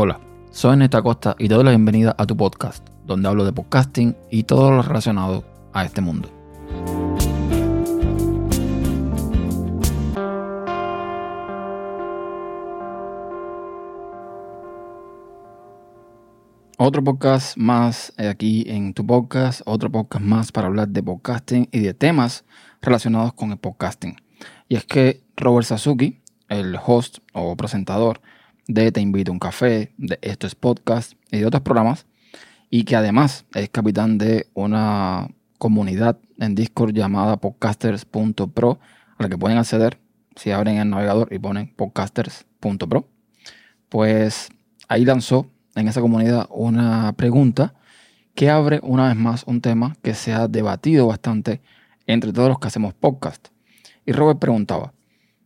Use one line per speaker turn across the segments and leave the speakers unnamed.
Hola, soy Neta Costa y te doy la bienvenida a tu podcast, donde hablo de podcasting y todo lo relacionado a este mundo. Otro podcast más aquí en tu podcast, otro podcast más para hablar de podcasting y de temas relacionados con el podcasting. Y es que Robert Sasuki, el host o presentador de Te invito a un café, de Esto es Podcast y de otros programas, y que además es capitán de una comunidad en Discord llamada podcasters.pro, a la que pueden acceder si abren el navegador y ponen podcasters.pro. Pues ahí lanzó en esa comunidad una pregunta que abre una vez más un tema que se ha debatido bastante entre todos los que hacemos podcast. Y Robert preguntaba,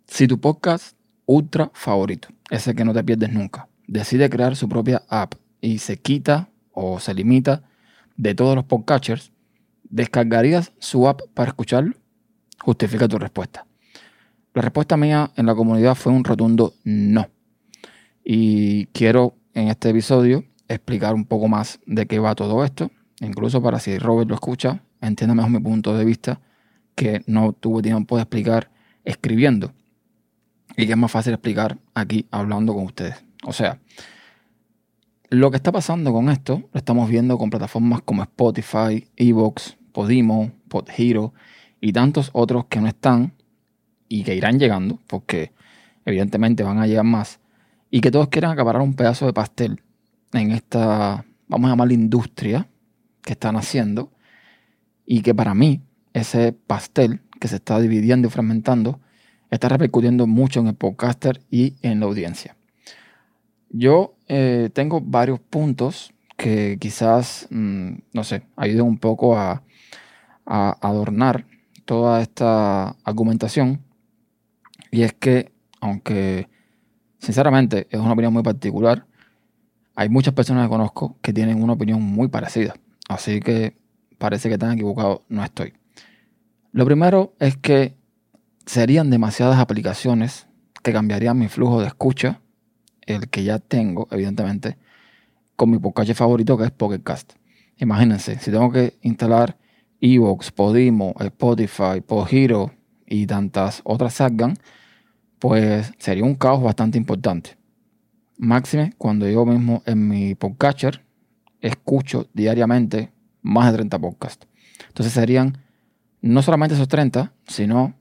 si tu podcast ultra favorito, ese que no te pierdes nunca, decide crear su propia app y se quita o se limita de todos los podcatchers, ¿descargarías su app para escucharlo? Justifica tu respuesta. La respuesta mía en la comunidad fue un rotundo no. Y quiero en este episodio explicar un poco más de qué va todo esto, incluso para si Robert lo escucha, entienda mejor mi punto de vista, que no tuve tiempo de explicar escribiendo y que es más fácil explicar aquí hablando con ustedes. O sea, lo que está pasando con esto lo estamos viendo con plataformas como Spotify, Evox, Podimo, Podhero y tantos otros que no están y que irán llegando, porque evidentemente van a llegar más, y que todos quieran acaparar un pedazo de pastel en esta, vamos a llamarla industria que están haciendo, y que para mí ese pastel que se está dividiendo y fragmentando está repercutiendo mucho en el podcaster y en la audiencia. Yo eh, tengo varios puntos que quizás, mm, no sé, ayuden un poco a, a adornar toda esta argumentación. Y es que, aunque Sinceramente, es una opinión muy particular. Hay muchas personas que conozco que tienen una opinión muy parecida. Así que parece que tan equivocado no estoy. Lo primero es que serían demasiadas aplicaciones que cambiarían mi flujo de escucha, el que ya tengo, evidentemente, con mi podcast favorito que es Pocketcast. Imagínense, si tengo que instalar Evox, Podimo, Spotify, Podhero y tantas otras salgan, pues sería un caos bastante importante. Máxime cuando yo mismo en mi podcatcher escucho diariamente más de 30 podcasts. Entonces serían no solamente esos 30, sino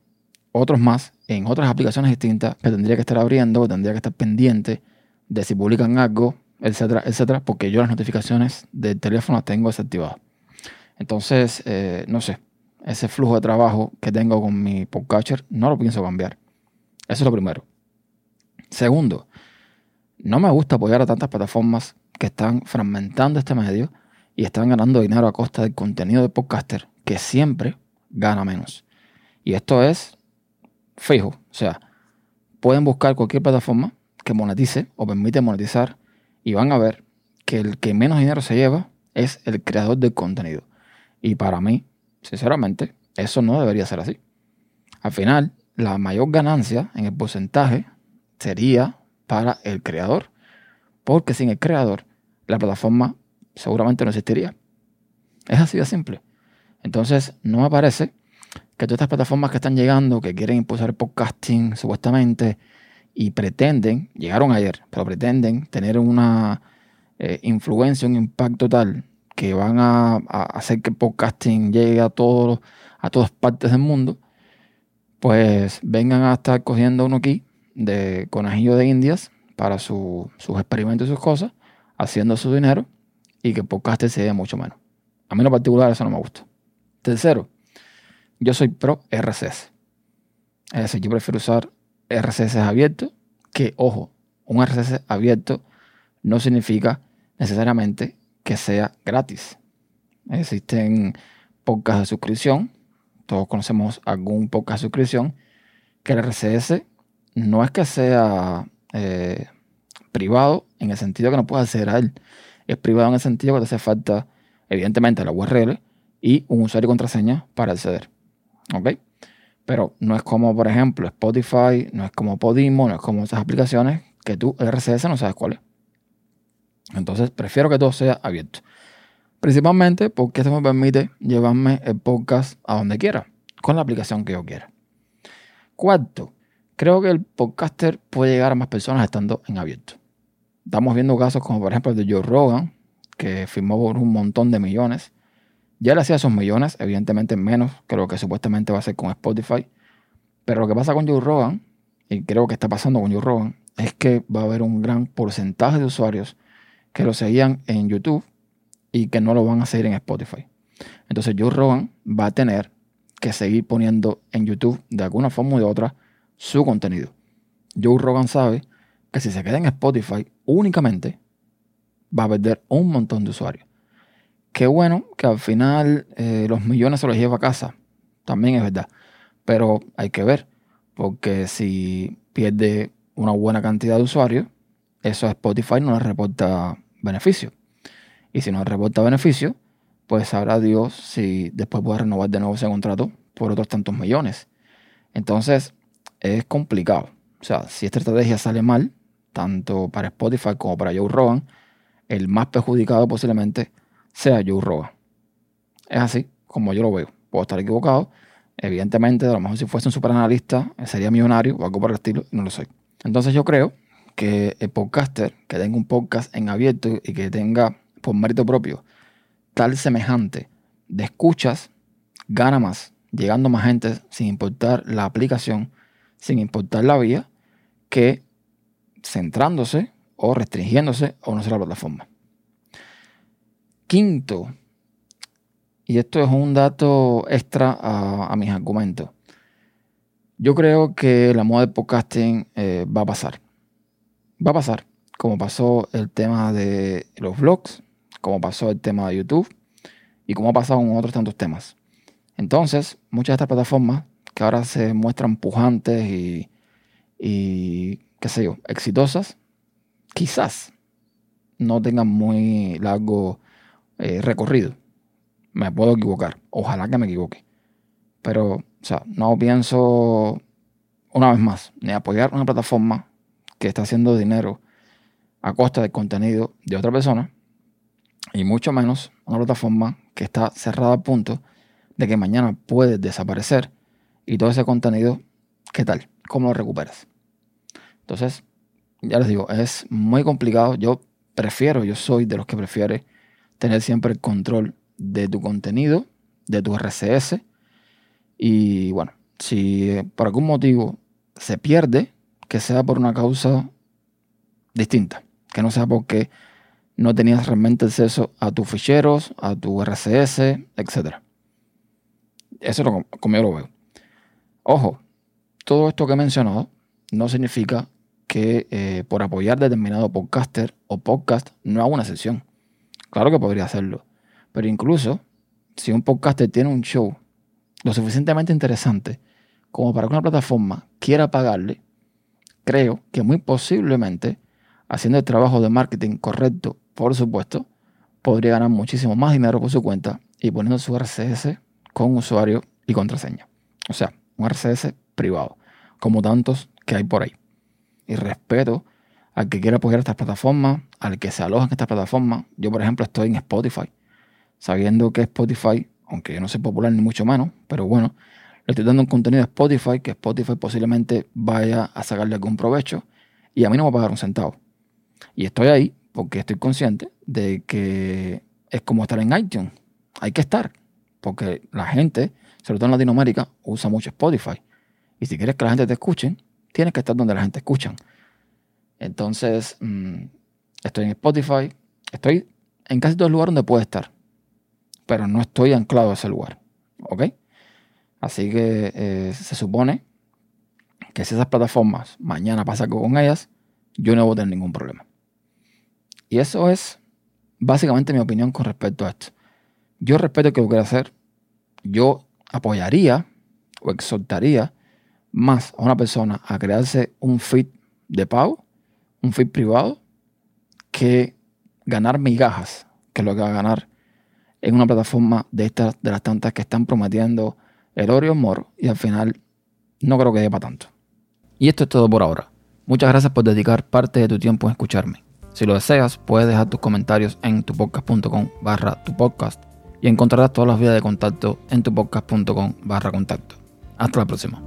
otros más en otras aplicaciones distintas que tendría que estar abriendo, que tendría que estar pendiente de si publican algo, etcétera, etcétera, porque yo las notificaciones del teléfono las tengo desactivadas. Entonces, eh, no sé, ese flujo de trabajo que tengo con mi podcatcher no lo pienso cambiar. Eso es lo primero. Segundo, no me gusta apoyar a tantas plataformas que están fragmentando este medio y están ganando dinero a costa del contenido de podcaster que siempre gana menos. Y esto es fijo. O sea, pueden buscar cualquier plataforma que monetice o permite monetizar y van a ver que el que menos dinero se lleva es el creador del contenido. Y para mí, sinceramente, eso no debería ser así. Al final, la mayor ganancia en el porcentaje sería para el creador. Porque sin el creador, la plataforma seguramente no existiría. Es así de simple. Entonces, no me parece que todas estas plataformas que están llegando, que quieren impulsar el podcasting supuestamente, y pretenden, llegaron ayer, pero pretenden tener una eh, influencia, un impacto tal que van a, hacer que podcasting llegue a, todos, a todas partes del mundo, pues vengan a estar cogiendo uno aquí de conejillo de indias para sus experimentos y sus cosas, haciendo su dinero y que el podcast se dé mucho menos. A mí en particular eso no me gusta. Tercero, yo soy pro RCS. Es decir, yo prefiero usar RCS abiertos, que ojo, un RCS abierto no significa necesariamente que sea gratis. Existen podcasts de suscripción todos conocemos algún podcast de suscripción, que el RCS no es que sea eh, privado en el sentido que no puedes acceder a él. Es privado en el sentido que te hace falta, evidentemente, la URL y un usuario y contraseña para acceder. ¿Ok? Pero no es como, por ejemplo, Spotify, no es como Podimo, no es como esas aplicaciones que tú, RCS, no sabes cuál es. Entonces prefiero que todo sea abierto. Principalmente porque esto me permite llevarme el podcast a donde quiera, con la aplicación que yo quiera. Cuarto, creo que el podcaster puede llegar a más personas estando en abierto. Estamos viendo casos como por ejemplo el de Joe Rogan, que firmó por un montón de millones. Ya le hacía esos millones, evidentemente menos que lo que supuestamente va a hacer con Spotify. Pero lo que pasa con Joe Rogan, y creo que está pasando con Joe Rogan, es que va a haber un gran porcentaje de usuarios que lo seguían en YouTube y que no lo van a seguir en Spotify. Entonces Joe Rogan va a tener que seguir poniendo en YouTube de alguna forma u otra su contenido. Joe Rogan sabe que si se queda en Spotify únicamente va a perder un montón de usuarios. Qué bueno que al final eh, los millones se los lleva a casa. También es verdad. Pero hay que ver. Porque si pierde una buena cantidad de usuarios, eso a Spotify no le reporta beneficio. Y si no le reporta beneficio, pues sabrá Dios si después puede renovar de nuevo ese contrato por otros tantos millones. Entonces, es complicado. O sea, si esta estrategia sale mal, tanto para Spotify como para Joe Rogan, el más perjudicado posiblemente sea Joe Rogan. Es así como yo lo veo. Puedo estar equivocado. Evidentemente, a lo mejor si fuese un superanalista, sería millonario o algo por el estilo, no lo soy. Entonces yo creo que el podcaster que tenga un podcast en abierto y que tenga por mérito propio tal semejante de escuchas, gana más, llegando más gente sin importar la aplicación, sin importar la vía, que centrándose o restringiéndose a una sola plataforma. Quinto, y esto es un dato extra a, mis argumentos. Yo creo que la moda del podcasting eh, va a pasar. Va a pasar, como pasó el tema de los vlogs, como pasó el tema de YouTube y como ha pasado en otros tantos temas. Entonces, muchas de estas plataformas que ahora se muestran pujantes y, y qué sé yo, exitosas, quizás no tengan muy largo eh, recorrido. Me puedo equivocar, ojalá que me equivoque. Pero, o sea, no pienso, una vez más, ni apoyar una plataforma que está haciendo dinero a costa del contenido de otra persona, y mucho menos una plataforma que está cerrada a punto de que mañana puede desaparecer y todo ese contenido, ¿qué tal? ¿Cómo lo recuperas? Entonces, ya les digo, es muy complicado. Yo prefiero, yo soy de los que prefiere tener siempre el control de tu contenido, de tu RCS. Y bueno, si por algún motivo se pierde, que sea por una causa distinta, que no sea porque no tenías realmente acceso a tus ficheros, a tu RCS, etc. Eso es lo, como yo lo veo. Ojo, todo esto que he mencionado no significa que eh, por apoyar determinado podcaster o podcast no haga una sesión. Claro que podría hacerlo. Pero incluso si un podcaster tiene un show lo suficientemente interesante como para que una plataforma quiera pagarle, creo que muy posiblemente, haciendo el trabajo de marketing correcto, por supuesto, podría ganar muchísimo más dinero por su cuenta y poniendo su RCS con usuario y contraseña. O sea, un RCS privado, como tantos que hay por ahí y respeto al que quiera apoyar estas plataformas, al que se aloja en estas plataformas. Yo, por ejemplo, estoy en Spotify, sabiendo que Spotify, aunque yo no soy popular ni mucho menos, pero bueno, le estoy dando un contenido a Spotify que Spotify posiblemente vaya a sacarle algún provecho y a mí no me va a pagar un centavo. Y estoy ahí porque estoy consciente de que es como estar en iTunes. Hay que estar, porque la gente, sobre todo en Latinoamérica, usa mucho Spotify. Y si quieres que la gente te escuche, tienes que estar donde la gente escucha. Entonces, mm, estoy en Spotify, estoy en casi todo el lugar donde puedo estar, pero no estoy anclado a ese lugar. ¿Ok? Así que eh, se supone que si esas plataformas mañana pasa algo con ellas, yo no voy a tener ningún problema. Y eso es básicamente mi opinión con respecto a esto. Yo respeto lo que quiera hacer. Yo apoyaría o exhortaría más a una persona a crearse un feed de pago, un feed privado, que ganar migajas, que es lo que va a ganar en una plataforma de estas, de las tantas que están prometiendo el oro y moro, y al final no creo que dé para tanto. Y esto es todo por ahora. Muchas gracias por dedicar parte de tu tiempo en escucharme. Si lo deseas, puedes dejar tus comentarios en tupodcast.com barra tu podcast y encontrarás todas las vías de contacto en tupodcast.com barra contacto. Hasta la próxima.